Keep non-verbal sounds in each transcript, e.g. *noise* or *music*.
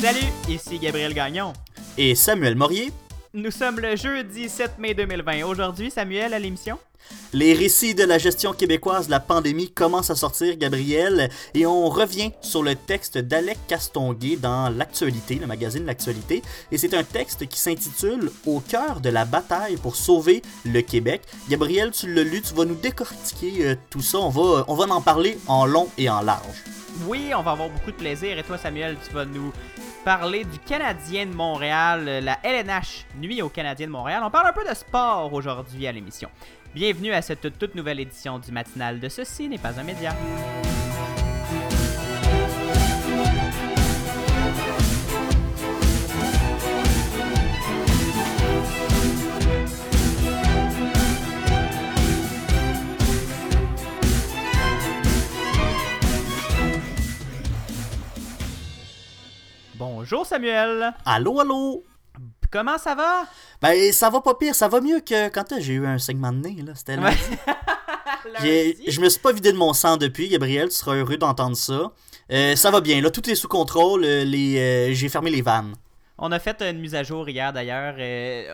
Salut, ici Gabriel Gagnon. Et Samuel Morier. Nous sommes le jeudi 7 mai 2020. Aujourd'hui, Samuel, à l'émission? Les récits de la gestion québécoise de la pandémie commencent à sortir, Gabriel, et on revient sur le texte d'Alec Castonguay dans L'Actualité, le magazine L'Actualité, et c'est un texte qui s'intitule Au cœur de la bataille pour sauver le Québec. Gabriel, tu l'as lu, tu vas nous décortiquer euh, tout ça, on va, on va en parler en long et en large. Oui, on va avoir beaucoup de plaisir, et toi, Samuel, tu vas nous parler du Canadien de Montréal, la LNH nuit au Canadien de Montréal. On parle un peu de sport aujourd'hui à l'émission. Bienvenue à cette toute nouvelle édition du matinal de Ceci n'est pas un média. Bonjour Samuel. Allô, allô? Comment ça va? Ben, ça va pas pire. Ça va mieux que quand j'ai eu un segment de nez, là. C'était *laughs* je me suis pas vidé de mon sang depuis, Gabriel. Tu seras heureux d'entendre ça. Euh, ça va bien, là. Tout est sous contrôle. Euh, les, euh, j'ai fermé les vannes. On a fait une mise à jour hier, d'ailleurs.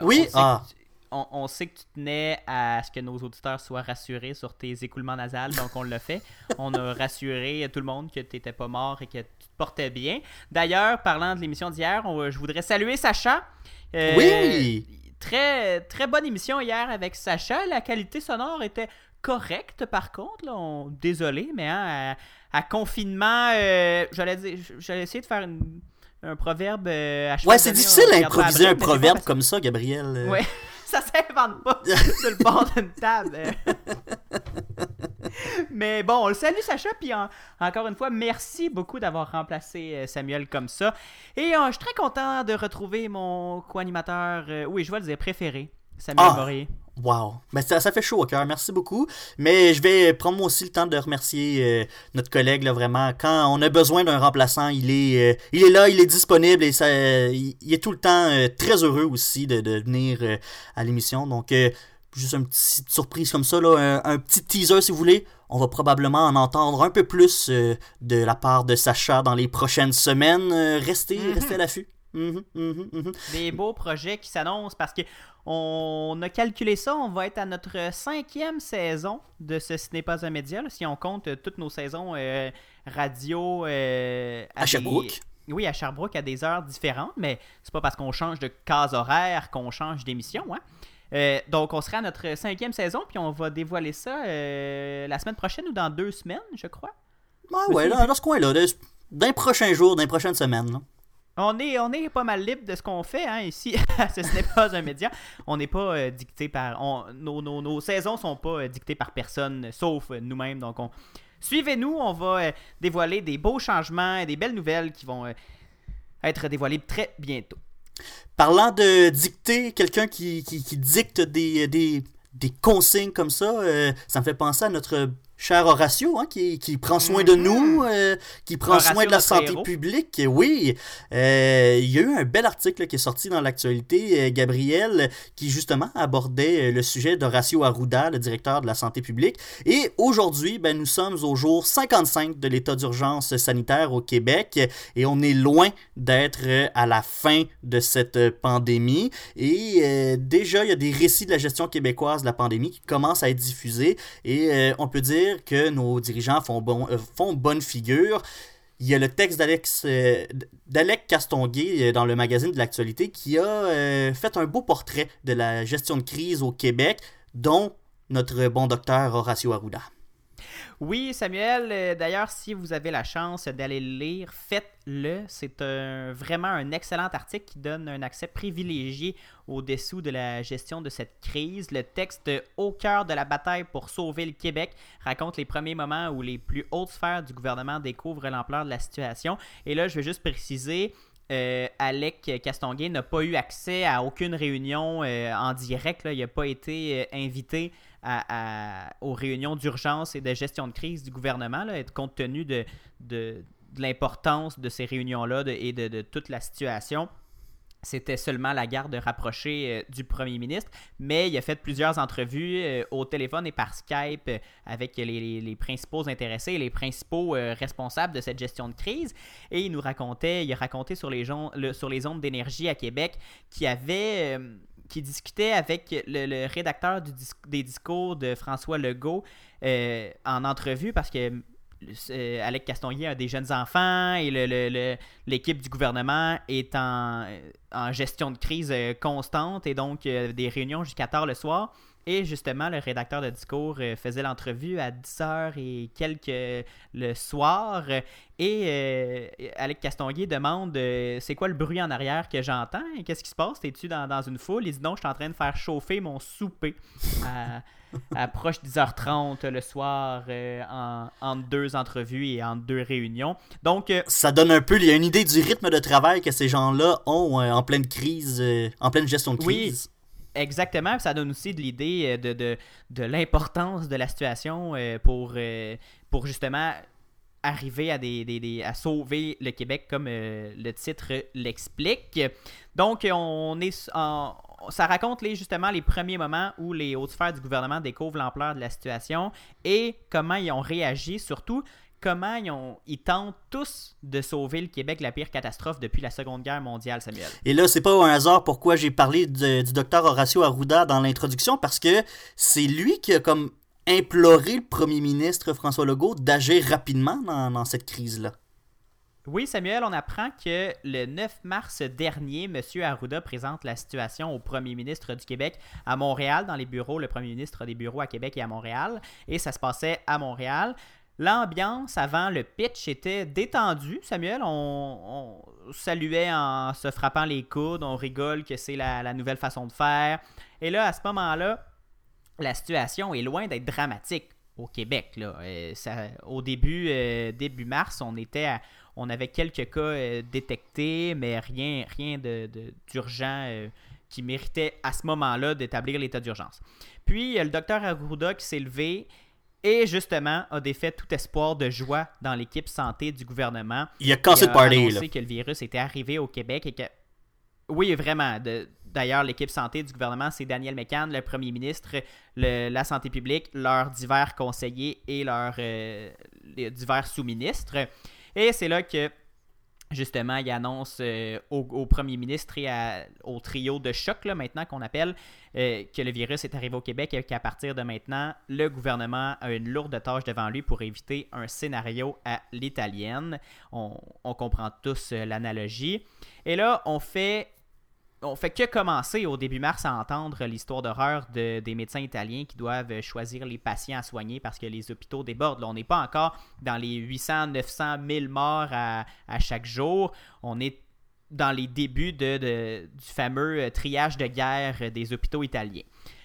oui? Ah on, sait que tu tenais à ce que nos auditeurs soient rassurés sur tes écoulements nasales, donc on l'a fait. *laughs* On a rassuré tout le monde que tu n'étais pas mort et que tu te portais bien. D'ailleurs, parlant de l'émission d'hier, je voudrais saluer Sacha. Euh, oui! Très, très bonne émission hier avec Sacha. La qualité sonore était correcte, par contre. désolé, mais hein, à, confinement, euh, j'allais j'allais essayer de faire un proverbe euh, à Ouais, c'est difficile d'improviser un proverbe comme ça, Gabriel. Ouais *laughs* *laughs* ça s'invente pas *laughs* sur le bord d'une table. Mais bon, on le salue Sacha, puis encore une fois, merci beaucoup d'avoir remplacé euh, Samuel comme ça. Et euh, je suis très content de retrouver mon co-animateur, euh, oui, je vais le dire, préféré, Samuel ah! Morier. Wow. Ben, ça, ça fait chaud au cœur. Merci beaucoup. Mais je vais prendre moi aussi le temps de remercier euh, notre collègue, là, vraiment. Quand on a besoin d'un remplaçant, il est, euh, il est là, il est disponible et ça, il, est tout le temps euh, très heureux aussi de, de venir à l'émission. Donc, juste une petite surprise comme ça, là, un, petit teaser si vous voulez. On va probablement en entendre un peu plus de la part de Sacha dans les prochaines semaines. restez, mm-hmm. restez à l'affût. Mm-hmm, mm-hmm, Des beaux projets qui s'annoncent parce que on a calculé ça, on va être à notre cinquième saison de ce Ce n'est pas un média, si on compte euh, toutes nos saisons euh, radio. Euh, à, Sherbrooke Oui, à Sherbrooke à des heures différentes, mais c'est pas parce qu'on change de case horaire qu'on change d'émission. Hein? donc, on sera à notre cinquième saison, puis on va dévoiler ça la semaine prochaine ou dans deux semaines, je crois. Ah ouais, dans, ce coin-là, d'un prochain jour, d'un prochaine semaine. On est, on est pas mal libre de ce qu'on fait hein, ici. *laughs* ce n'est pas un média. On n'est pas euh, dicté par. nos, nos, nos, saisons sont pas euh, dictées par personne, sauf nous-mêmes. Donc, on, suivez-nous. On va euh, dévoiler des beaux changements et des belles nouvelles qui vont être dévoilées très bientôt. Parlant de dicter, quelqu'un qui, qui, qui, dicte des, des, des, consignes comme ça, ça me fait penser à notre cher Horatio, hein, qui, qui, prend soin de nous, mm-hmm. euh, qui prend soin de la santé publique. Oui, euh, il y a eu un bel article qui est sorti dans l'actualité, euh, Gabriel, qui justement abordait le sujet d'Horacio Arruda, le directeur de la santé publique. Et aujourd'hui, ben, nous sommes au jour 55 de l'état d'urgence sanitaire au Québec et on est loin d'être à la fin de cette pandémie. Et déjà, il y a des récits de la gestion québécoise de la pandémie qui commencent à être diffusés et on peut dire que nos dirigeants font, bon, euh, font bonne figure. Il y a le texte d'Alex euh, Castonguay euh, dans le magazine de l'actualité qui a fait un beau portrait de la gestion de crise au Québec, dont notre bon docteur Horacio Arruda. Oui, Samuel, euh, d'ailleurs, si vous avez la chance d'aller le lire, faites-le. C'est vraiment un excellent article qui donne un accès privilégié au-dessous de la gestion de cette crise. Le texte Au cœur de la bataille pour sauver le Québec raconte les premiers moments où les plus hautes sphères du gouvernement découvrent l'ampleur de la situation. Et là, je vais juste préciser, euh, Alec Castonguay n'a pas eu accès à aucune réunion euh, en direct. Il n'a pas été invité aux réunions d'urgence et de gestion de crise du gouvernement, là, compte tenu de, l'importance de ces réunions-là et de, toute la situation. c'était seulement la garde rapprochée euh, du premier ministre, mais il a fait plusieurs entrevues euh, au téléphone et par Skype euh, avec les, principaux intéressés, les principaux responsables de cette gestion de crise. Et il nous racontait, il a raconté sur les, sur les ondes d'énergie à Québec qui avait qui discutait avec le, rédacteur des discours de François Legault en entrevue parce que euh, Alec Castonguay a des jeunes enfants et l'équipe du gouvernement est en, gestion de crise euh, constante et donc euh, des réunions jusqu'à tard le soir. Et justement, le rédacteur de discours faisait l'entrevue à 10h et quelques le soir. Et Alec Castonguay demande C'est quoi le bruit en arrière que j'entends? Qu'est-ce qui se passe? Es-tu dans, dans, une foule? Il dit Non, je suis en train de faire chauffer mon souper approche *laughs* 10h30 le soir euh, en, entre deux entrevues et entre deux réunions. Donc, euh, ça donne un peu, il y a une idée du rythme de travail que ces gens-là ont euh, en pleine crise, en pleine gestion de crise. Oui. Exactement, ça donne aussi de l'idée de, de, de l'importance de la situation pour, pour justement arriver à, des, des, à sauver le Québec comme le titre l'explique. Donc, on est en, ça raconte les, justement les premiers moments où les hautes sphères du gouvernement découvrent l'ampleur de la situation et comment ils ont réagi, surtout comment ils, ont, ils tentent tous de sauver le Québec de la pire catastrophe depuis la Seconde Guerre mondiale, Samuel. Et là, c'est pas un hasard pourquoi j'ai parlé du docteur Horacio Arruda dans l'introduction, parce que c'est lui qui a comme imploré le premier ministre François Legault d'agir rapidement dans cette crise-là. Oui, Samuel, on apprend que le 9 mars dernier, M. Arruda présente la situation au premier ministre du Québec à Montréal, dans les bureaux. Le premier ministre a des bureaux à Québec et à Montréal, et ça se passait à Montréal. L'ambiance avant le pitch était détendue, Samuel. On, saluait en se frappant les coudes, on rigole que c'est la, nouvelle façon de faire. Et là, à ce moment-là, la situation est loin d'être dramatique au Québec. Là. Euh, au début, euh, début mars, on était on avait quelques cas euh, détectés, mais rien, rien d'urgent qui méritait à ce moment-là d'établir l'état d'urgence. Puis, le docteur Arruda qui s'est levé et justement a défait tout espoir de joie dans l'équipe santé du gouvernement. Il a cassé le party. Il a que le virus était arrivé au Québec et que. Oui, vraiment. D'ailleurs, l'équipe santé du gouvernement, c'est Daniel McCann, le premier ministre, la santé publique, leurs divers conseillers et leurs euh, divers sous-ministres. Et c'est là que justement, il annonce euh, au, premier ministre et au trio de choc, là, maintenant qu'on appelle, euh, que le virus est arrivé au Québec et qu'à partir de maintenant, le gouvernement a une lourde tâche devant lui pour éviter un scénario à l'italienne. On, comprend tous euh, l'analogie. Et là, on fait on fait que commencer au début mars à entendre l'histoire d'horreur de, des médecins italiens qui doivent choisir les patients à soigner parce que les hôpitaux débordent. on n'est pas encore dans les 800, 900, 1000 morts à, chaque jour. On est dans les débuts du fameux euh, triage de guerre des hôpitaux italiens.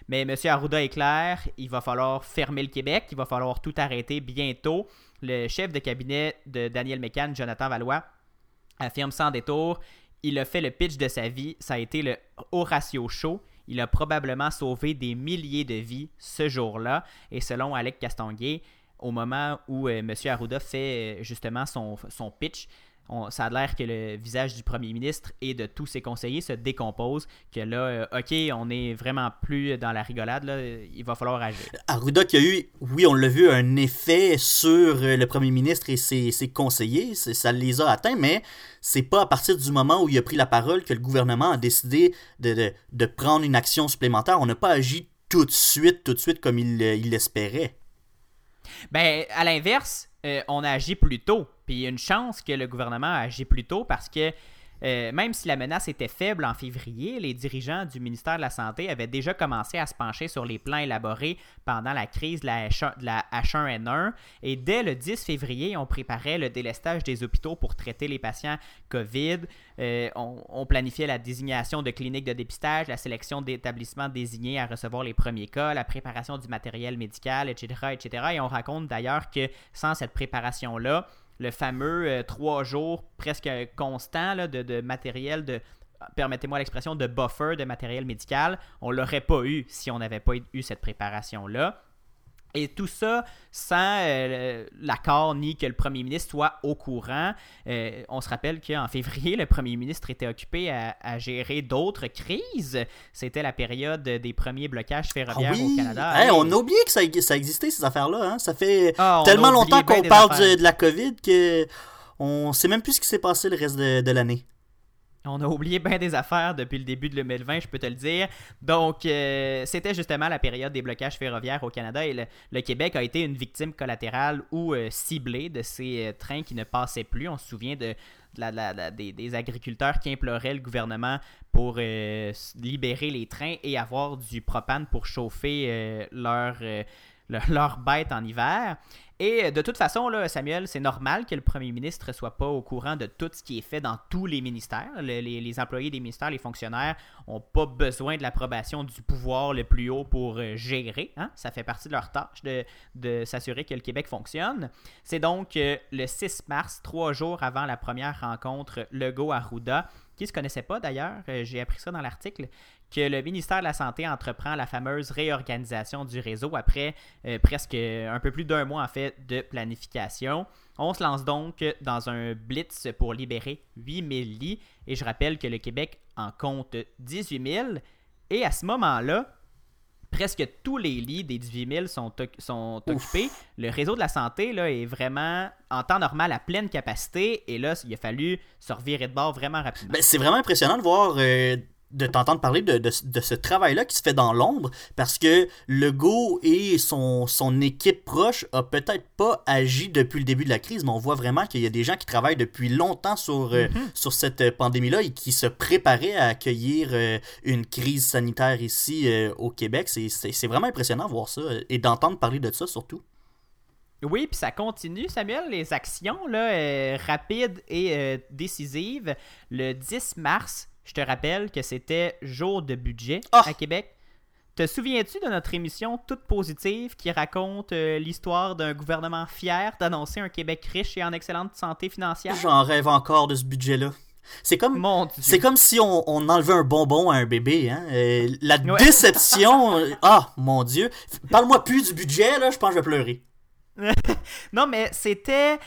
Mais M. Arruda est clair, il va falloir fermer le Québec, il va falloir tout arrêter bientôt. Le chef de cabinet de Daniel Mécan, Jonathan Valois, affirme sans détour il a fait le pitch de sa vie. Ça a été le Horatio Show. Il a probablement sauvé des milliers de vies ce jour-là. Et selon Alec Castonguay, au moment où euh, M. Arruda fait euh, justement son, son pitch, ça a l'air que le visage du premier ministre et de tous ses conseillers se décompose, que là, euh, OK, on est vraiment plus dans la rigolade, là, il va falloir agir. Arruda qui a eu, oui, on l'a vu, un effet sur euh, le premier ministre et ses, conseillers, ça les a atteints, mais c'est pas à partir du moment où il a pris la parole que le gouvernement a décidé de, de, prendre une action supplémentaire. On n'a pas agi tout de suite, tout de suite comme il l'espérait. Ben, à l'inverse, euh, on a agi plus tôt. Puis il y a une chance que le gouvernement a agi plus tôt parce que euh, même si la menace était faible en février, les dirigeants du ministère de la Santé avaient déjà commencé à se pencher sur les plans élaborés pendant la crise de la, H 1 n 1 et dès le 10 février, on préparait le délestage des hôpitaux pour traiter les patients COVID. Euh, on, planifiait la désignation de cliniques de dépistage, la sélection d'établissements désignés à recevoir les premiers cas, la préparation du matériel médical, etc. etc. Et on raconte d'ailleurs que sans cette préparation-là, le fameux euh, trois jours presque constant de, matériel, de, permettez-moi l'expression, de buffer de matériel médical. On l'aurait pas eu si on n'avait pas eu cette préparation-là. Et tout ça sans euh, l'accord ni que le premier ministre soit au courant. Euh, on se rappelle qu'en *laughs* février, le premier ministre était occupé à, gérer d'autres crises. C'était la période des premiers blocages ferroviaires ah au Canada. On a oublié que ça, ça existait, ces affaires-là. Hein. Ça fait ah, tellement longtemps qu'on parle de, la COVID que on sait même plus ce qui s'est passé le reste de l'année. On a oublié bien des affaires depuis le début de 2020, je peux te le dire. Donc, euh, c'était justement la période des blocages ferroviaires au Canada et le, Québec a été une victime collatérale ou euh, ciblée de ces euh, trains qui ne passaient plus. On se souvient de, des, agriculteurs qui imploraient le gouvernement pour libérer les trains et avoir du propane pour chauffer leurs leur bêtes en hiver. Et euh, de toute façon, là, Samuel, c'est normal que le premier ministre ne soit pas au courant de tout ce qui est fait dans tous les ministères. les, employés des ministères, les fonctionnaires, n'ont pas besoin de l'approbation du pouvoir le plus haut pour euh, gérer. Hein. Ça fait partie de leur tâche de, s'assurer que le Québec fonctionne. C'est donc euh, le 6 mars, trois jours avant la première rencontre Legault-Arruda, qui ne se connaissait pas d'ailleurs, j'ai appris ça dans l'article, que le ministère de la Santé entreprend la fameuse réorganisation du réseau après euh, presque un peu plus d'un mois en fait de planification. On se lance donc dans un blitz pour libérer 8000 lits et je rappelle que le Québec en compte 18 000 et à ce moment-là, presque tous les lits des 18 000 sont, sont occupés. Le réseau de la santé là, est vraiment en temps normal à pleine capacité et là, il a fallu se revirer de bord vraiment rapidement. Ben, c'est vraiment impressionnant de voir euh, de t'entendre parler de, de, ce travail-là qui se fait dans l'ombre parce que Legault et son, son équipe proche a peut-être pas agi depuis le début de la crise, mais on voit vraiment qu'il y a des gens qui travaillent depuis longtemps sur, euh, sur cette pandémie-là et qui se préparaient à accueillir euh, une crise sanitaire ici euh, au Québec. C'est vraiment impressionnant de voir ça et d'entendre parler de ça surtout. Oui, puis ça continue, Samuel, les actions là, rapides et décisives. Le 10 mars, je te rappelle que c'était jour de budget ah! à Québec. Te souviens-tu de notre émission toute positive qui raconte euh, l'histoire d'un gouvernement fier d'annoncer un Québec riche et en excellente santé financière? J'en rêve encore de ce budget-là. C'est comme, c'est comme si on, enlevait un bonbon à un bébé. Hein? Euh, la déception. Euh, ah, mon Dieu. Parle-moi plus du budget, là, je pense que je vais pleurer. *laughs* non, mais c'était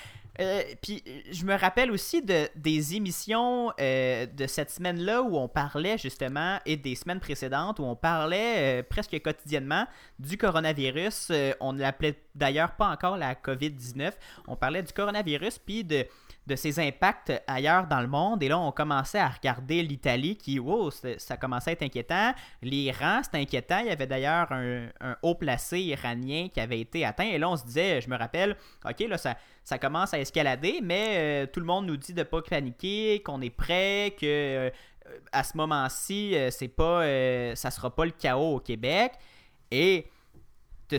euh, puis je me rappelle aussi de, des émissions euh, de cette semaine-là où on parlait justement, et des semaines précédentes où on parlait euh, presque quotidiennement du coronavirus. on ne l'appelait d'ailleurs pas encore la COVID-19. On parlait du coronavirus, puis de de ses impacts ailleurs dans le monde. Et là, on commençait à regarder l'Italie qui, wow, ça commençait à être inquiétant. L'Iran, c'était inquiétant. Il y avait d'ailleurs un, haut placé iranien qui avait été atteint. Et là, on se disait, je me rappelle, OK, là, ça, commence à escalader, mais euh, tout le monde nous dit de ne pas paniquer, qu'on est prêt, que euh, à ce moment-ci, euh, c'est pas, ça sera pas le chaos au Québec. Et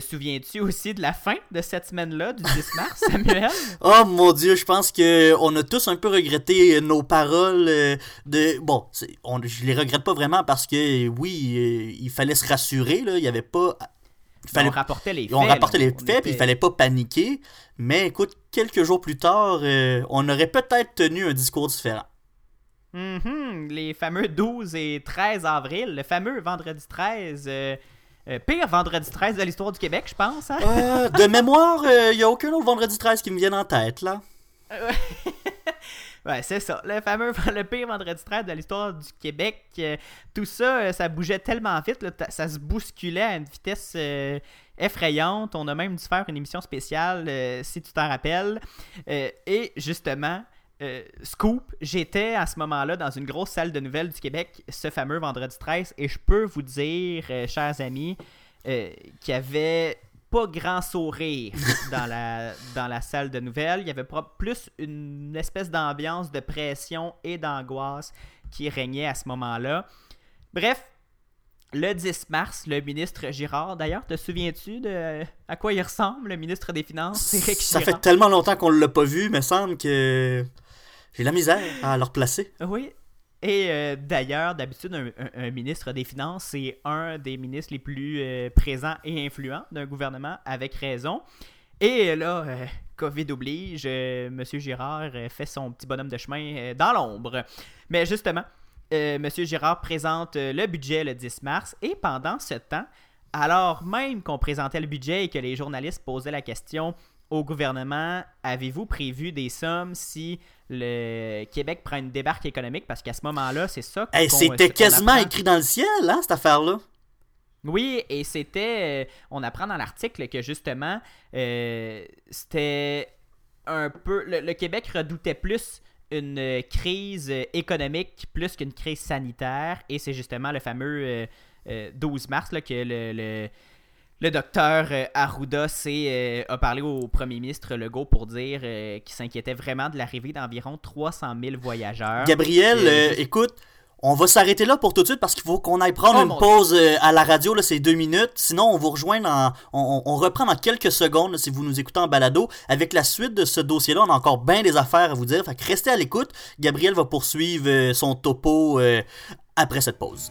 te souviens-tu aussi de la fin de cette semaine-là, du 10 mars, *laughs* Samuel? oh mon Dieu, je pense que on a tous un peu regretté nos paroles euh, de... Bon, on, je les regrette pas vraiment parce que, oui, euh, il fallait se rassurer, là, il y avait pas... Il fallait... On rapportait les faits. On rapportait les faits, puis il fallait pas paniquer. Mais écoute, quelques jours plus tard, euh, on aurait peut-être tenu un discours différent. Mm-hmm. les fameux 12 et 13 avril, le fameux vendredi 13... Euh, pire vendredi 13 de l'histoire du Québec, je pense. Hein? Euh, de mémoire, il euh, n'y a aucun autre vendredi 13 qui me vienne en tête, là. *laughs* ouais, c'est ça. Le fameux, *laughs* le pire vendredi 13 de l'histoire du Québec. tout ça, ça bougeait tellement vite, ça se bousculait à une vitesse effrayante. On a même dû faire une émission spéciale, si tu t'en rappelles. et justement, euh, scoop, j'étais à ce moment-là dans une grosse salle de nouvelles du Québec, ce fameux vendredi 13, et je peux vous dire, euh, chers amis, euh, qu'il y avait pas grand sourire *laughs* dans la, dans la salle de nouvelles. Il y avait plus une espèce d'ambiance de pression et d'angoisse qui régnait à ce moment-là. Bref, le 10 mars, le ministre Girard, d'ailleurs, te souviens-tu de à quoi il ressemble, le ministre des Finances, Ça fait tellement longtemps qu'on ne l'a pas vu, mais semble que j'ai la misère à le replacer. Oui. Et euh, d'ailleurs, d'habitude, un, ministre des Finances, c'est un des ministres les plus euh, présents et influents d'un gouvernement, avec raison. Et là, euh, COVID oblige, M. Girard fait son petit bonhomme de chemin dans l'ombre. Mais justement, M. Girard présente le budget le 10 mars et pendant ce temps, alors même qu'on présentait le budget et que les journalistes posaient la question au gouvernement, avez-vous prévu des sommes si le Québec prend une débarque économique? Parce qu'à ce moment-là, c'est ça qu'on C'était quasiment écrit dans le ciel, hein, cette affaire-là. Oui, et c'était. Euh, on apprend dans l'article que justement, euh, c'était un peu. Le, Québec redoutait plus une crise économique plus qu'une crise sanitaire, et c'est justement le fameux 12 euh, mars là, que le le docteur euh, Arruda euh, a parlé au premier ministre Legault pour dire euh, qu'il s'inquiétait vraiment de l'arrivée d'environ 300 000 voyageurs. Gabriel, écoute, on va s'arrêter là pour tout de suite parce qu'il faut qu'on aille prendre oh une pause à la radio, là, c'est deux minutes. Sinon, on vous rejoint dans, on, reprend dans quelques secondes si vous nous écoutez en balado. Avec la suite de ce dossier-là, on a encore bien des affaires à vous dire. Fait que restez à l'écoute. Gabriel va poursuivre son topo après cette pause.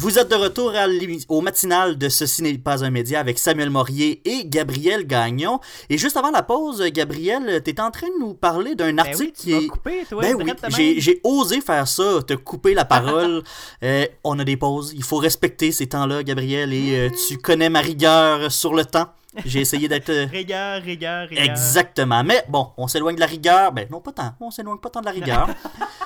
Vous êtes de retour au matinal de Ceci n'est pas un média avec Samuel Morier et Gabriel Gagnon. Et juste avant la pause, Gabriel, tu en train de nous parler d'un ben article qui est. Coupé, toi, ben oui, j'ai osé faire ça, te couper la parole. *laughs* Euh, on a des pauses. Il faut respecter ces temps-là, Gabriel, et euh, tu connais ma rigueur sur le temps. J'ai essayé d'être. Euh, *laughs* rigueur, rigueur, rigueur. Exactement. Mais bon, on s'éloigne de la rigueur. Ben non, pas tant. On s'éloigne pas tant de la rigueur. *laughs*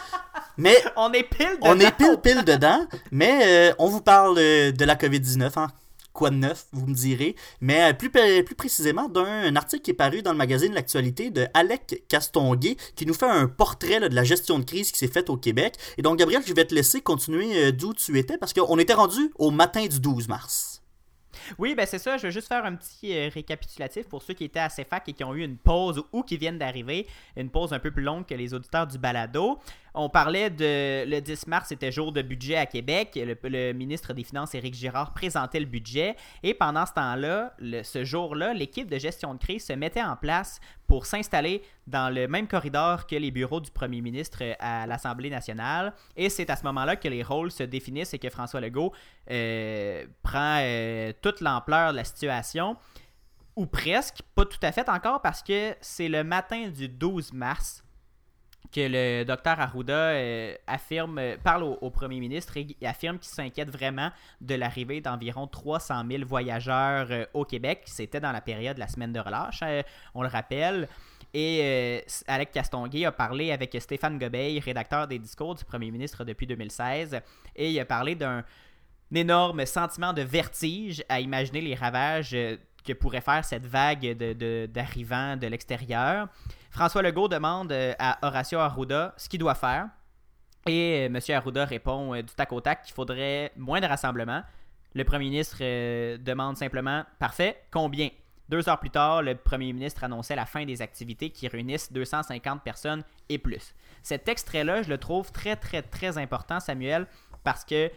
Mais *laughs* on est pile dedans. On est pile pile dedans, mais euh, on vous parle euh, de la COVID-19, hein. Quoi de neuf, vous me direz. Mais euh, plus, plus précisément d'un article qui est paru dans le magazine L'actualité de Alec Castonguay qui nous fait un portrait de la gestion de crise qui s'est faite au Québec. Et donc, Gabriel, je vais te laisser continuer d'où tu étais parce qu'on était rendu au matin du 12 mars. Oui, ben c'est ça. Je vais juste faire un petit euh, récapitulatif pour ceux qui étaient à CFAC et qui ont eu une pause ou qui viennent d'arriver. Une pause un peu plus longue que les auditeurs du balado. On parlait de le 10 mars, c'était jour de budget à Québec. Le, ministre des Finances, Éric Girard, présentait le budget. Et pendant ce temps-là, ce jour-là, l'équipe de gestion de crise se mettait en place pour s'installer dans le même corridor que les bureaux du premier ministre à l'Assemblée nationale. Et c'est à ce moment-là que les rôles se définissent et que François Legault euh, prend euh, toute l'ampleur de la situation. Ou presque, pas tout à fait encore, parce que c'est le matin du 12 mars que le docteur Arruda euh, affirme, euh, parle au, premier ministre et affirme qu'il s'inquiète vraiment de l'arrivée d'environ 300 000 voyageurs euh, au Québec. C'était dans la période de la semaine de relâche, on le rappelle. Et Alec Castonguay a parlé avec Stéphane Gobeil, rédacteur des discours du premier ministre depuis 2016, et il a parlé d'un énorme sentiment de vertige à imaginer les ravages que pourrait faire cette vague d'arrivants de, de l'extérieur. François Legault demande euh, à Horacio Arruda ce qu'il doit faire. Et euh, M. Arruda répond euh, du tac au tac qu'il faudrait moins de rassemblements. Le premier ministre demande simplement Parfait, combien? Deux heures plus tard, le premier ministre annonçait la fin des activités qui réunissent 250 personnes et plus. Cet extrait-là, je le trouve très, très, très important, Samuel, parce que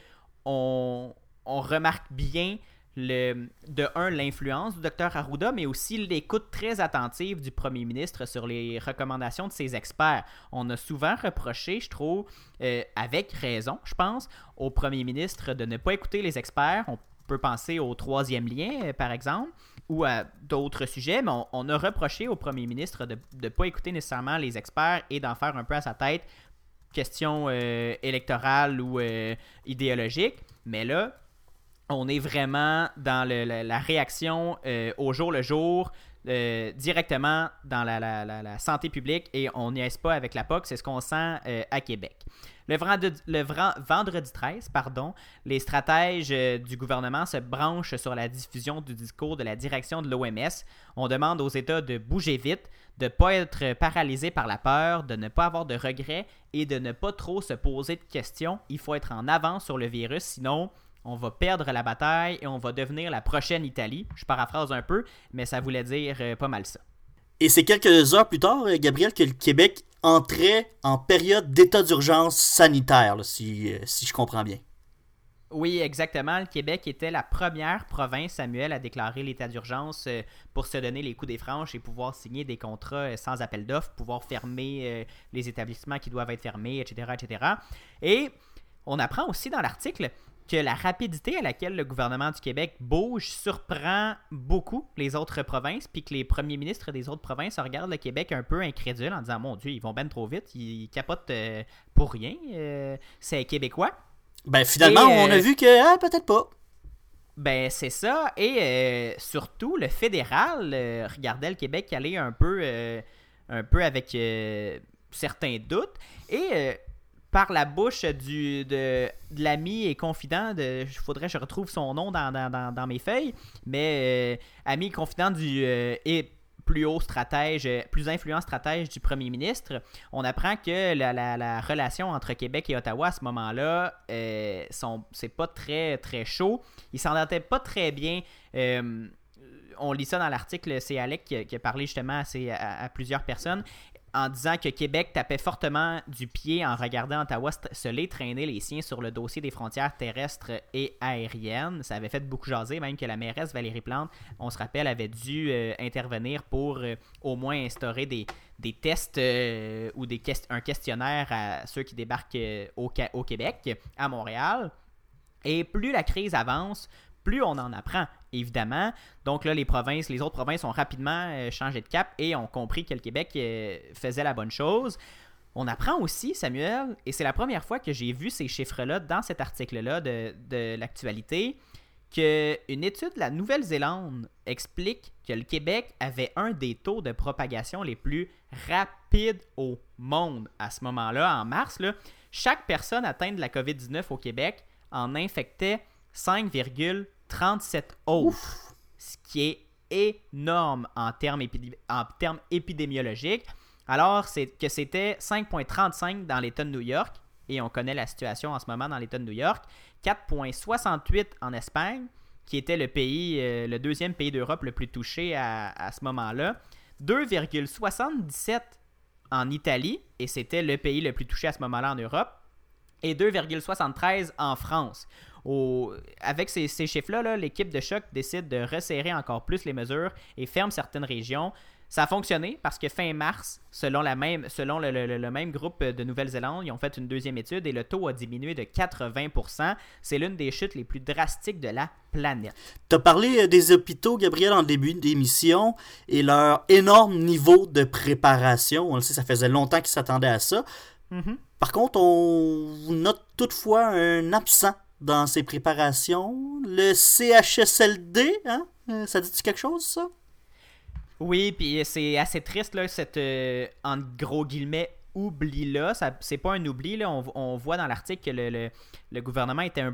on remarque bien de un, l'influence du docteur Arruda, mais aussi l'écoute très attentive du premier ministre sur les recommandations de ses experts. On a souvent reproché, je trouve, euh, avec raison, je pense, au premier ministre de ne pas écouter les experts. On peut penser au troisième lien, euh, par exemple, ou à d'autres sujets, mais on, a reproché au premier ministre de ne pas écouter nécessairement les experts et d'en faire un peu à sa tête question euh, électorale ou idéologique. Mais là, on est vraiment dans la, réaction euh, au jour le jour, euh, directement dans la, santé publique et on n'y est pas avec la POC, c'est ce qu'on sent euh, à Québec. Le, vendredi 13, pardon, les stratèges du gouvernement se branchent sur la diffusion du discours de la direction de l'OMS. On demande aux États de bouger vite, de ne pas être paralysés par la peur, de ne pas avoir de regrets et de ne pas trop se poser de questions. Il faut être en avance sur le virus, sinon on va perdre la bataille et on va devenir la prochaine Italie. Je paraphrase un peu, mais ça voulait dire euh, pas mal ça. Et c'est quelques heures plus tard, euh, Gabriel, que le Québec entrait en période d'état d'urgence sanitaire, si, euh, si je comprends bien. Oui, exactement. Le Québec était la première province, Samuel, à déclarer l'état d'urgence pour se donner les coups des franches et pouvoir signer des contrats sans appel d'offres, pouvoir fermer les établissements qui doivent être fermés, etc., etc. Et on apprend aussi dans l'article que la rapidité à laquelle le gouvernement du Québec bouge surprend beaucoup les autres provinces, puis que les premiers ministres des autres provinces regardent le Québec un peu incrédule en disant Mon Dieu, ils vont ben trop vite, ils capotent pour rien, c'est québécois. Ben finalement, on a euh, vu que ah, peut-être pas. Ben c'est ça. Et euh, surtout, le fédéral euh, regardait le Québec aller un peu, un peu avec certains doutes. Et par la bouche du, de, l'ami et confident, il faudrait que je retrouve son nom dans, mes feuilles, mais ami et confident du et plus haut stratège, plus influent stratège du premier ministre, on apprend que la, relation entre Québec et Ottawa à ce moment-là, euh, c'est pas très très chaud. Ils s'entendaient pas très bien. Euh, on lit ça dans l'article, c'est Alec qui, a parlé justement à, plusieurs personnes en disant que Québec tapait fortement du pied en regardant Ottawa se les traîner les siens sur le dossier des frontières terrestres et aériennes. Ça avait fait beaucoup jaser, même que la mairesse Valérie Plante, on se rappelle, avait dû euh, intervenir pour euh, au moins instaurer des, des tests euh, ou des un questionnaire à ceux qui débarquent au, au Québec, à Montréal. Et plus la crise avance, plus on en apprend, évidemment. Donc là, les provinces, les autres provinces ont rapidement euh, changé de cap et ont compris que le Québec euh, faisait la bonne chose. On apprend aussi, Samuel, et c'est la première fois que j'ai vu ces chiffres-là dans cet article-là de, l'actualité, qu'une étude de la Nouvelle-Zélande explique que le Québec avait un des taux de propagation les plus rapides au monde à ce moment-là, en mars. Chaque personne atteinte de la COVID-19 au Québec en infectait 5,3 37 autres, ce qui est énorme en termes, en termes épidémiologiques. Alors que c'était 5,35 dans l'État de New York, et on connaît la situation en ce moment dans l'État de New York, 4,68 en Espagne, qui était le pays, euh, le deuxième pays d'Europe le plus touché à, à ce moment-là, 2,77 en Italie, et c'était le pays le plus touché à ce moment-là en Europe, et 2,73 en France avec ces, chiffres-là, l'équipe de choc décide de resserrer encore plus les mesures et ferme certaines régions. Ça a fonctionné parce que fin mars, selon, la même, selon le, même groupe de Nouvelle-Zélande, ils ont fait une deuxième étude et le taux a diminué de 80%. C'est l'une des chutes les plus drastiques de la planète. Tu as parlé euh, des hôpitaux, Gabriel, en début d'émission et leur énorme niveau de préparation. On le sait, ça faisait longtemps qu'ils s'attendaient à ça. Mm-hmm. Par contre, on note toutefois un absent dans ses préparations. Le CHSLD, hein? Euh, ça dit-tu quelque chose, ça? Oui, puis c'est assez triste, là, cette, euh, en gros guillemets, oubli-là. C'est pas un oubli, là. On, voit dans l'article que le, gouvernement était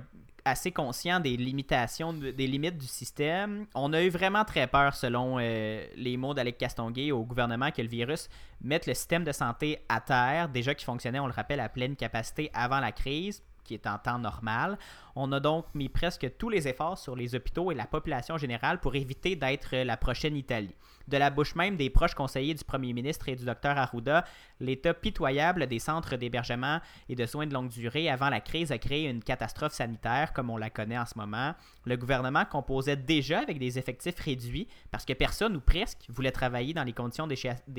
assez conscient des limitations, des limites du système. On a eu vraiment très peur, selon euh, les mots d'Alec Castonguay au gouvernement, que le virus mette le système de santé à terre, déjà qui fonctionnait, on le rappelle, à pleine capacité avant la crise qui est en temps normal. On a donc mis presque tous les efforts sur les hôpitaux et la population générale pour éviter d'être la prochaine Italie. De la bouche même des proches conseillers du premier ministre et du docteur Arruda, l'état pitoyable des centres d'hébergement et de soins de longue durée avant la crise a créé une catastrophe sanitaire comme on la connaît en ce moment. Le gouvernement composait déjà avec des effectifs réduits parce que personne ou presque voulait travailler dans les conditions des,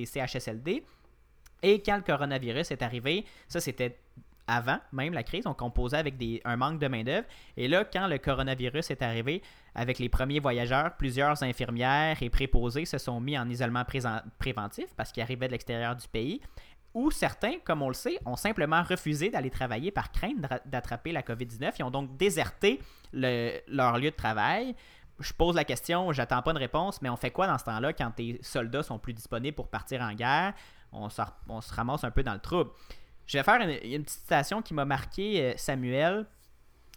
CHSLD. Et quand le coronavirus est arrivé, ça c'était avant même la crise, on composait avec des, un manque de main-d'œuvre. Et là, quand le coronavirus est arrivé, avec les premiers voyageurs, plusieurs infirmières et préposés se sont mis en isolement préventif parce qu'ils arrivaient de l'extérieur du pays. Ou certains, comme on le sait, ont simplement refusé d'aller travailler par crainte d'attraper la COVID-19. Ils ont donc déserté leur lieu de travail. Je pose la question, j'attends pas une réponse, mais on fait quoi dans ce temps-là quand tes soldats sont plus disponibles pour partir en guerre? On, on se ramasse un peu dans le trouble. Je vais faire une, petite citation qui m'a marqué, euh, Samuel.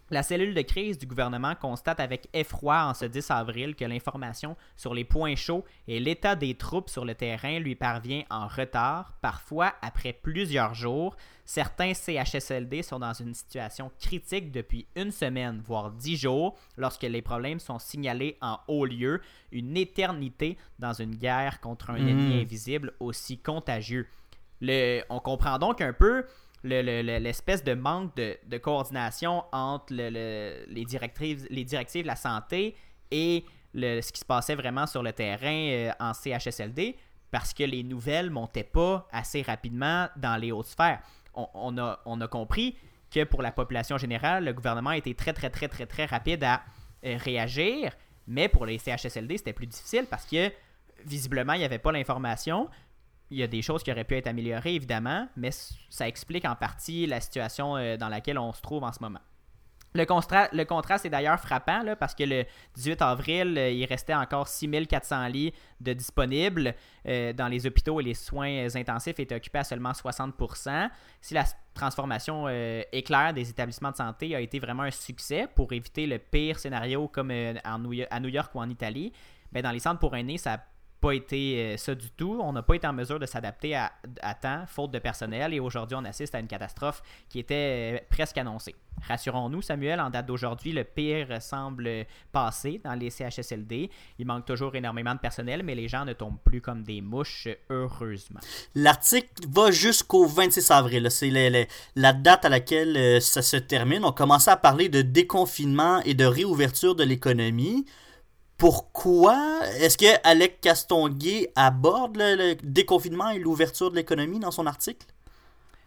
La cellule de crise du gouvernement constate avec effroi en ce 10 avril que l'information sur les points chauds et l'état des troupes sur le terrain lui parvient en retard, parfois après plusieurs jours. Certains CHSLD sont dans une situation critique depuis une semaine, voire dix jours, lorsque les problèmes sont signalés en haut lieu, une éternité dans une guerre contre un ennemi mmh. invisible aussi contagieux on comprend donc un peu l'espèce de manque de, coordination entre les, directives, de la santé et ce qui se passait vraiment sur le terrain euh, en CHSLD parce que les nouvelles montaient pas assez rapidement dans les hautes sphères. On, a, compris que pour la population générale, le gouvernement été très, très, très, très, très rapide à euh, réagir, mais pour les CHSLD, c'était plus difficile parce que visiblement, il n'y avait pas l'information. Il y a des choses qui auraient pu être améliorées, évidemment, mais ça explique en partie la situation euh, dans laquelle on se trouve en ce moment. Le, le contraste est d'ailleurs frappant là, parce que le 18 avril, euh, il restait encore 6400 lits de disponibles euh, dans les hôpitaux et les soins intensifs étaient occupés à seulement 60%. Si la transformation éclair des établissements de santé a été vraiment un succès pour éviter le pire scénario comme à New York ou en Italie, ben, dans les centres pour aînés, ça pas été euh, ça du tout. On n'a pas été en mesure de s'adapter à, temps, faute de personnel, et aujourd'hui, on assiste à une catastrophe qui était euh, presque annoncée. Rassurons-nous, Samuel, en date d'aujourd'hui, le pire semble passer dans les CHSLD. Il manque toujours énormément de personnel, mais les gens ne tombent plus comme des mouches, heureusement. L'article va jusqu'au 26 avril. C'est la date à laquelle euh, ça se termine. On commence à parler de déconfinement et de réouverture de l'économie pourquoi est-ce que Alec Castonguay aborde le, déconfinement et l'ouverture de l'économie dans son article?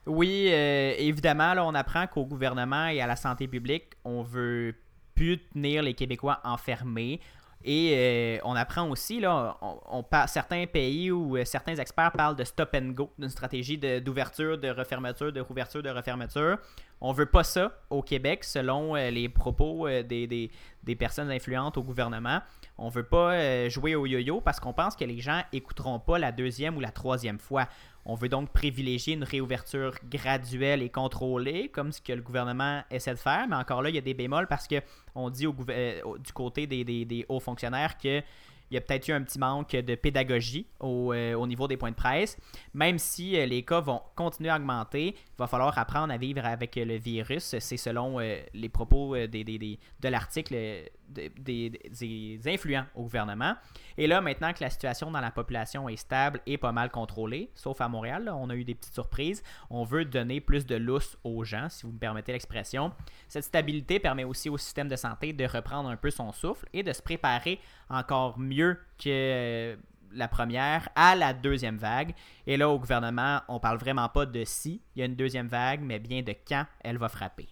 Oui, euh, évidemment, là, on apprend qu'au gouvernement et à la santé publique, on veut plus tenir les Québécois enfermés. Et euh, on apprend aussi, là, on, certains pays ou euh, certains experts parlent de stop and go, d'une stratégie d'ouverture, de, refermeture, de rouverture, de refermeture. On veut pas ça au Québec, selon les propos des, des, personnes influentes au gouvernement. On veut pas euh, jouer au yo-yo parce qu'on pense que les gens écouteront pas la deuxième ou la troisième fois. On veut donc privilégier une réouverture graduelle et contrôlée, comme ce que le gouvernement essaie de faire. Mais encore là, il y a des bémols parce que on dit euh, du côté des, hauts fonctionnaires que il y a peut-être eu un petit manque de pédagogie au, euh, niveau des points de presse. Même si euh, les cas vont continuer à augmenter, il va falloir apprendre à vivre avec le virus. C'est selon les propos de l'article des, influents au gouvernement. Et là, maintenant que la situation dans la population est stable et pas mal contrôlée, sauf à Montréal, on a eu des petites surprises, on veut donner plus de lousse aux gens, si vous me permettez l'expression. Cette stabilité permet aussi au système de santé de reprendre un peu son souffle et de se préparer encore mieux que la première à la deuxième vague. Et là, au gouvernement, on parle vraiment pas de si il y a une deuxième vague, mais bien de quand elle va frapper.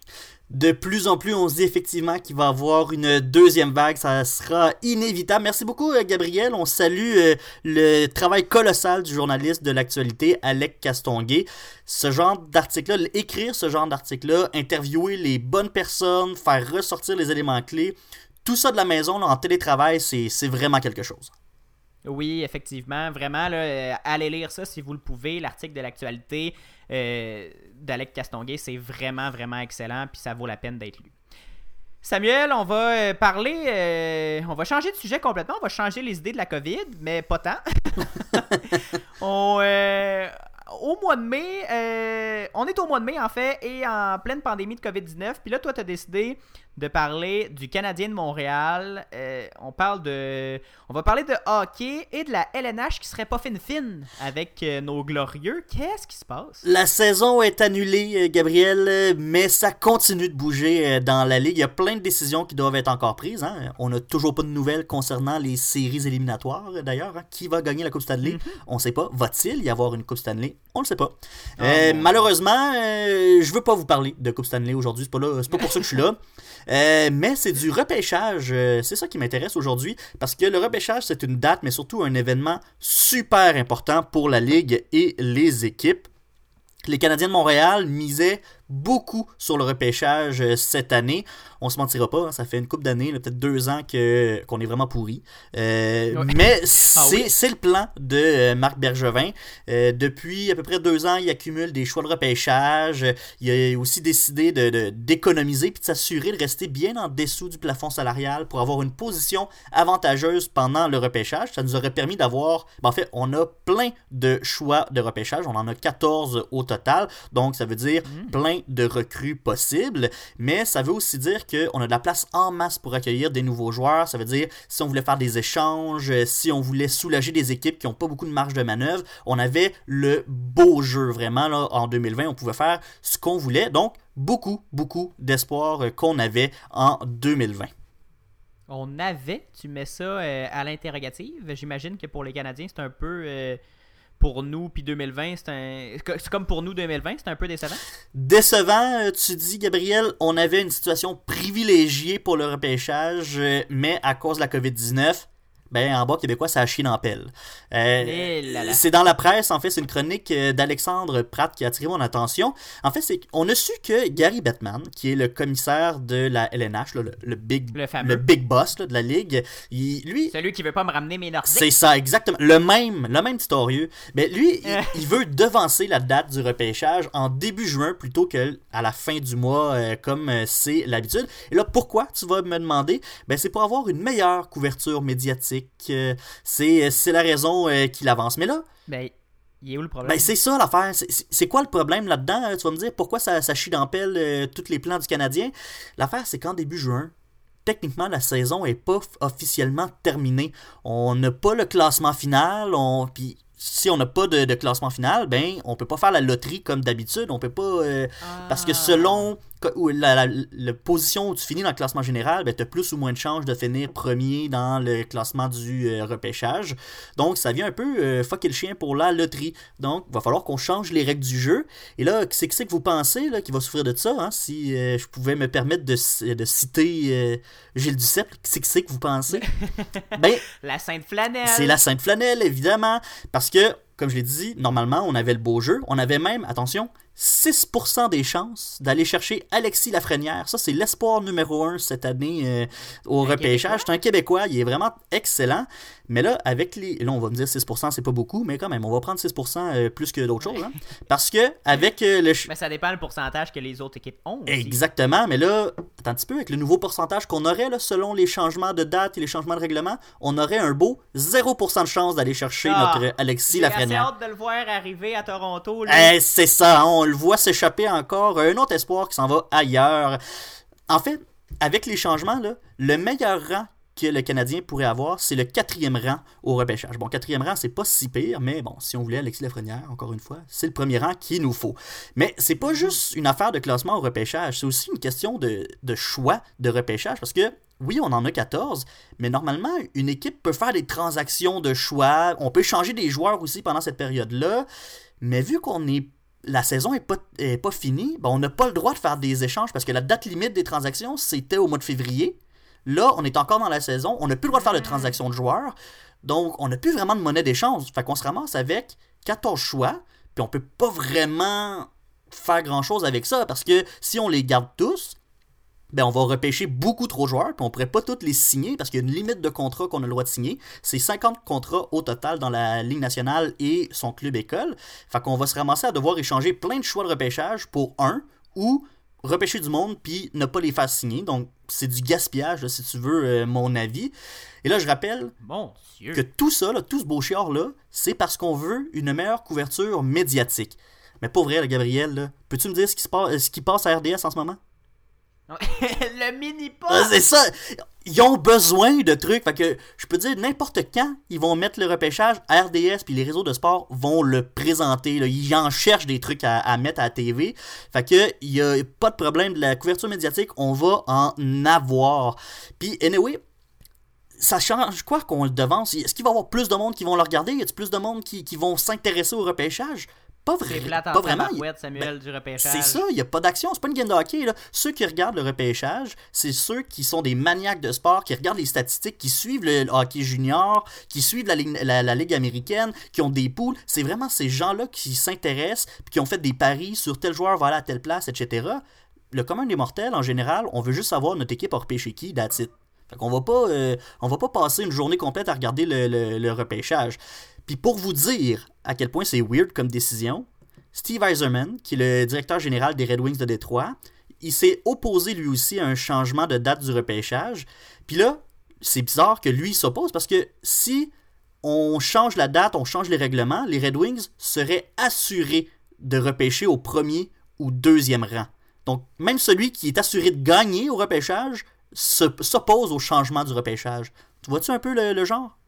De plus en plus, on se dit effectivement qu'il va y avoir une deuxième vague. Ça sera inévitable. Merci beaucoup, euh, Gabriel. On salue euh, le travail colossal du journaliste de l'actualité, Alec Castonguay. Ce genre d'article-là, écrire ce genre d'article-là, interviewer les bonnes personnes, faire ressortir les éléments clés, tout ça de la maison, en télétravail, c'est vraiment quelque chose. Oui, effectivement. Vraiment, euh, allez lire ça si vous le pouvez. L'article de l'actualité euh, d'Alec c'est vraiment, vraiment excellent, puis ça vaut la peine d'être lu. Samuel, on va euh, parler, on va changer de sujet complètement, on va changer les idées de la COVID, mais pas tant. *laughs* au mois de mai, on est au mois de mai en fait, et en pleine pandémie de COVID-19, puis là, toi, tu as décidé de parler du Canadien de Montréal. Euh, on parle de, on va parler de hockey et de la LNH qui serait pas fine fine avec euh, nos glorieux. Qu'est-ce qui se passe? La saison est annulée, euh, Gabriel, mais ça continue de bouger dans la ligue. Il y a plein de décisions qui doivent être encore prises. Hein. On n'a toujours pas de nouvelles concernant les séries éliminatoires. D'ailleurs, hein. qui va gagner la Coupe Stanley? Mhm. On ne sait pas. Va-t-il y avoir une Coupe Stanley? On ne sait pas. Ah, malheureusement, je veux pas vous parler de Coupe Stanley aujourd'hui. C'est pas là, c'est pas pour ça que je suis là. *laughs* Euh, mais c'est du repêchage. Euh, c'est ça qui m'intéresse aujourd'hui parce que le repêchage, c'est une date, mais surtout un événement super important pour la Ligue et les équipes. Les Canadiens de Montréal misaient beaucoup sur le repêchage euh, cette année. On se mentira pas, hein, ça fait une couple d'années, peut-être deux ans que qu'on est vraiment pourri. Euh, mais *laughs* ah c'est le plan de euh, Marc Bergevin. depuis à peu près deux ans, il accumule des choix de repêchage. Il a aussi décidé de d'économiser puis de s'assurer de rester bien en dessous du plafond salarial pour avoir une position avantageuse pendant le repêchage. Ça nous aurait permis d'avoir, ben, en fait, on a plein de choix de repêchage. On en a 14 au total. Donc ça veut dire mmh. plein de recrues possibles, mais ça veut aussi dire qu'on a de la place en masse pour accueillir des nouveaux joueurs. Ça veut dire si on voulait faire des échanges, si on voulait soulager des équipes qui n'ont pas beaucoup de marge de manœuvre, on avait le beau jeu vraiment là, en 2020. On pouvait faire ce qu'on voulait. Donc, beaucoup, beaucoup d'espoir qu'on avait en 2020. On avait, tu mets ça euh, à l'interrogative. J'imagine que pour les Canadiens, c'est un peu euh, pour nous, puis 2020, c'est un... Comme pour nous 2020, c'est un peu décevant? Décevant, euh, tu dis, Gabriel, on avait une situation privilégiée pour le repêchage, mais à cause de la COVID-19, ben en bas québécois, ça a chié dans pelle. Euh, c'est dans la presse, en fait, c'est une chronique euh, d'Alexandre Pratt qui a attiré mon attention. En fait, c'est on a su que Gary Bettman, qui est le commissaire de la LNH, le, big, le, big boss de la ligue, il, lui... Celui qui veut pas me ramener mes Nordiques. C'est ça, exactement. Le même, le même historieux. Mais lui, il, veut devancer la date du repêchage en début juin plutôt qu'à la fin du mois, euh, comme c'est l'habitude. Et là, pourquoi, tu vas me demander? Ben, c'est pour avoir une meilleure couverture médiatique c'est la raison euh, qu'il avance. Mais là. Ben, il est où le problème? Ben, c'est ça l'affaire. C'est quoi le problème là-dedans? Tu vas me dire pourquoi ça, ça chie dans pelle euh, tous les plans du Canadien. L'affaire, c'est qu'en début juin, techniquement, la saison est pas officiellement terminée. On n'a pas le classement final. On... Puis si on n'a pas de, classement final, ben on peut pas faire la loterie comme d'habitude. On peut pas euh, parce que selon la, la, position où tu finis dans le classement général, ben, tu as plus ou moins de chances de finir premier dans le classement du euh, repêchage. Donc, ça vient un peu euh, fucker le chien pour la loterie. Donc, il va falloir qu'on change les règles du jeu. Et là, c'est que c'est que vous pensez là, qui va souffrir de ça, hein, si euh, je pouvais me permettre de, de citer Gilles Duceppe, c'est que c'est que vous pensez? *laughs* ben, la Sainte Flanelle. C'est la Sainte Flanelle, évidemment. Parce que, comme je l'ai dit, normalement, on avait le beau jeu. On avait même, attention, 6% des chances d'aller chercher Alexis Lafrenière. Ça, c'est l'espoir numéro 1 cette année euh, au repêchage. C'est un Québécois, il est vraiment excellent. Mais là, avec les. Là, on va me dire 6%, c'est pas beaucoup, mais quand même, on va prendre 6% euh, plus que d'autres choses. Hein. Parce que, avec euh, le. Mais ça dépend le pourcentage que les autres équipes ont. Exactement, mais là, attends un petit peu, avec le nouveau pourcentage qu'on aurait, là, selon les changements de date et les changements de règlement, on aurait un beau 0% de chance d'aller chercher ah, notre Alexis Lafrenière. J'ai hâte de le voir arriver à Toronto. Eh, c'est ça, on le voit s'échapper encore. Un autre espoir qui s'en va ailleurs. En fait, avec les changements, là, le meilleur rang que le Canadien pourrait avoir, c'est le quatrième rang au repêchage. Bon, quatrième rang, c'est pas si pire, mais bon, si on voulait Alexis Lafrenière, encore une fois, c'est le premier rang qu'il nous faut. Mais c'est pas juste une affaire de classement au repêchage, c'est aussi une question de, choix de repêchage, parce que oui, on en a 14, mais normalement, une équipe peut faire des transactions de choix, on peut changer des joueurs aussi pendant cette période-là, mais vu qu'on est la saison n'est pas, pas finie, on n'a pas le droit de faire des échanges parce que la date limite des transactions, c'était au mois de février. Là, on est encore dans la saison, on n'a plus le droit de faire de transactions de joueurs, donc on n'a plus vraiment de monnaie d'échange. Fait qu'on se ramasse avec 14 choix, puis on peut pas vraiment faire grand chose avec ça parce que si on les garde tous, ben on va repêcher beaucoup trop de joueurs, puis on pourrait pas tous les signer parce qu'il y a une limite de contrats qu'on a le droit de signer. C'est 50 contrats au total dans la Ligue nationale et son club école. Fait qu'on va se ramasser à devoir échanger plein de choix de repêchage pour un ou repêcher du monde puis ne pas les faire signer. Donc c'est du gaspillage, si tu veux, euh, mon avis. Et là, je rappelle que tout ça, tout ce beau chiard-là, c'est parce qu'on veut une meilleure couverture médiatique. Mais pour vrai, Gabriel, peux-tu me dire ce qui, se passe, ce qui passe à RDS en ce moment? *laughs* le mini post ah, c'est ça. Ils ont besoin de trucs. Fait que je peux dire n'importe quand ils vont mettre le repêchage, RDS puis les réseaux de sport vont le présenter. Ils en cherchent des trucs à, mettre à la TV. Fait que il y a pas de problème de la couverture médiatique, on va en avoir. Puis anyway, ça change quoi qu'on le devance? Est-ce qu'il va y avoir plus de monde qui vont le regarder? Y a plus de monde qui, qui vont s'intéresser au repêchage? Pas, vrai, pas vraiment. Samuel, du repêchage. C'est ça, il n'y a pas d'action. C'est pas une game de hockey. Là. Ceux qui regardent le repêchage, c'est ceux qui sont des maniaques de sport, qui regardent les statistiques, qui suivent le hockey junior, qui suivent la, la, Ligue américaine, qui ont des poules. C'est vraiment ces gens-là qui s'intéressent, qui ont fait des paris sur tel joueur va aller à telle place, etc. Le commun des mortels, en général, on veut juste savoir notre équipe a repêché qui, that's it. Fait qu'on va pas, euh, on va pas passer une journée complète à regarder le, le repêchage. Puis pour vous dire à quel point c'est weird comme décision, Steve Eiserman, qui est le directeur général des Red Wings de Détroit, il s'est opposé lui aussi à un changement de date du repêchage. Puis là, c'est bizarre que lui s'oppose parce que si on change la date, on change les règlements, les Red Wings seraient assurés de repêcher au premier ou deuxième rang. Donc, même celui qui est assuré de gagner au repêchage s'oppose au changement du repêchage. Tu vois-tu un peu le, genre?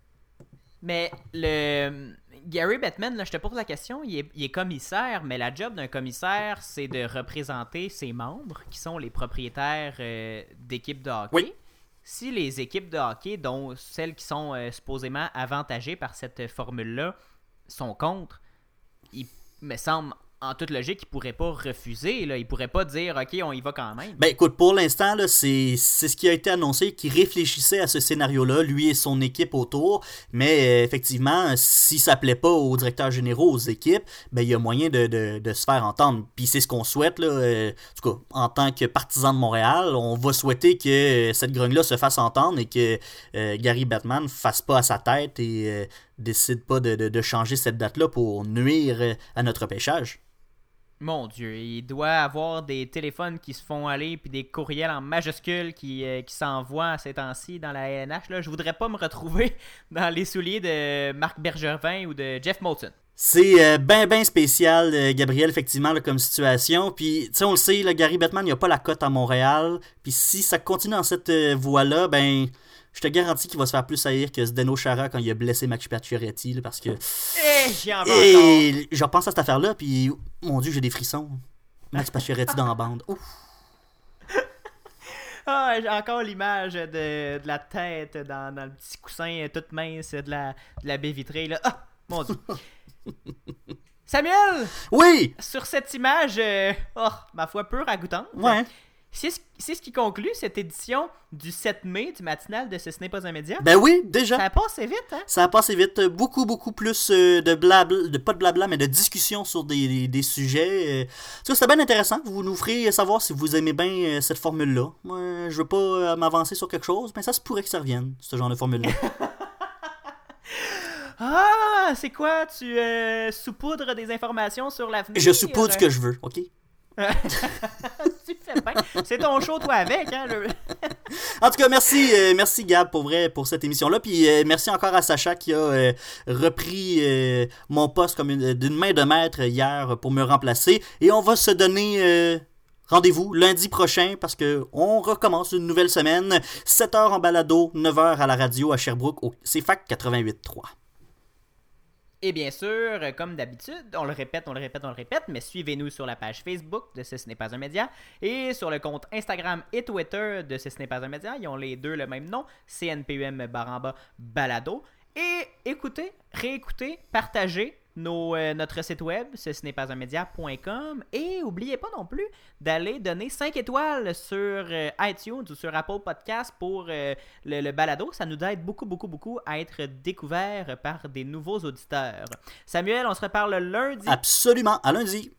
Mais le Gary Bettman, là, je te pose la question, il est, commissaire, mais la job d'un commissaire, c'est de représenter ses membres, qui sont les propriétaires euh, d'équipes de hockey. Si les équipes de hockey, dont celles qui sont euh, supposément avantagées par cette formule-là, sont contre, il me semble en toute logique, il pourrait pas refuser. Là. Il pourrait pas dire OK, on y va quand même. Ben écoute, pour l'instant, c'est ce qui a été annoncé, qu'il réfléchissait à ce scénario-là, lui et son équipe autour. Mais euh, effectivement, si ça plaît pas aux directeurs généraux, aux équipes, ben il y a moyen de, de, se faire entendre. Puis c'est ce qu'on souhaite. Là, euh, en tout cas, en tant que partisan de Montréal, on va souhaiter que cette grogne-là se fasse entendre et que euh, Gary Batman fasse pas à sa tête et décide pas de, de changer cette date-là pour nuire à notre pêchage. Mon Dieu, il doit avoir des téléphones qui se font aller puis des courriels en majuscules qui, euh, qui s'envoient ces temps-ci dans la ANH. Là. Je voudrais pas me retrouver *laughs* dans les souliers de Marc Bergevin ou de Jeff Moulton. C'est euh, ben ben spécial, euh, Gabriel, effectivement, comme situation. Puis, tu sais, on le sait, Gary Bettman, il a pas la cote à Montréal. Puis si ça continue dans cette voie-là, ben je te garantis qu'il va se faire plus haïr que Zdeno Chara quand il a blessé Max Pacioretty, parce que... Eh, en Et je repense à cette affaire-là, puis mon Dieu, j'ai des frissons. Max Pacioretty dans la bande. Ouf. *laughs* Ah, j'ai encore l'image de, la tête dans, le petit coussin toute mince de la, de la baie vitrée. Là. Ah, mon Dieu. *laughs* Samuel! Oui! Sur cette image, euh, oh, ma foi, peu ragoûtante. Ouais. C'est ce, qui conclut cette édition du 7 mai du matinal de Ce n'est pas un média. Ben oui, déjà. Ça a passé vite, hein? Ça a passé vite. Beaucoup, beaucoup plus euh, de blabla, de pas de blabla, mais de discussion sur des, des, sujets. Euh. C'était bien intéressant. Vous nous ferez savoir si vous aimez bien euh, cette formule-là. Moi, je veux pas m'avancer sur quelque chose, mais ça se pourrait que ça revienne, ce genre de formule-là. *laughs* ah, c'est quoi? Tu saupoudres des informations sur l'avenir? Je saupoudre ce que je veux, OK? *laughs* C'est ton show, toi, avec. Hein, en tout cas, merci, euh, merci Gab pour cette émission-là. Puis euh, merci encore à Sacha qui a euh, repris mon poste comme d'une main de maître hier pour me remplacer. Et on va se donner. Rendez-vous lundi prochain parce que on recommence une nouvelle semaine. 7h en balado, 9h à la radio à Sherbrooke au CFAC 88.3. Et bien sûr, comme d'habitude, on le répète, on le répète, on le répète, mais suivez-nous sur la page Facebook de Ce, n'est pas un média et sur le compte Instagram et Twitter de Ce, n'est pas un média. Ils ont les deux le même nom, CNPUM Baramba Balado. Et écoutez, réécoutez, partagez euh, notre site web, ce n'est pas un média.com. Et n'oubliez pas non plus d'aller donner 5 étoiles sur euh, iTunes ou sur Apple Podcast pour euh, le, balado. Ça nous aide beaucoup, beaucoup, beaucoup à être découverts par des nouveaux auditeurs. Samuel, on se reparle lundi. Absolument, à lundi.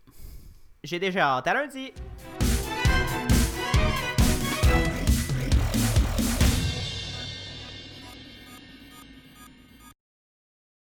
J'ai déjà hâte. À lundi.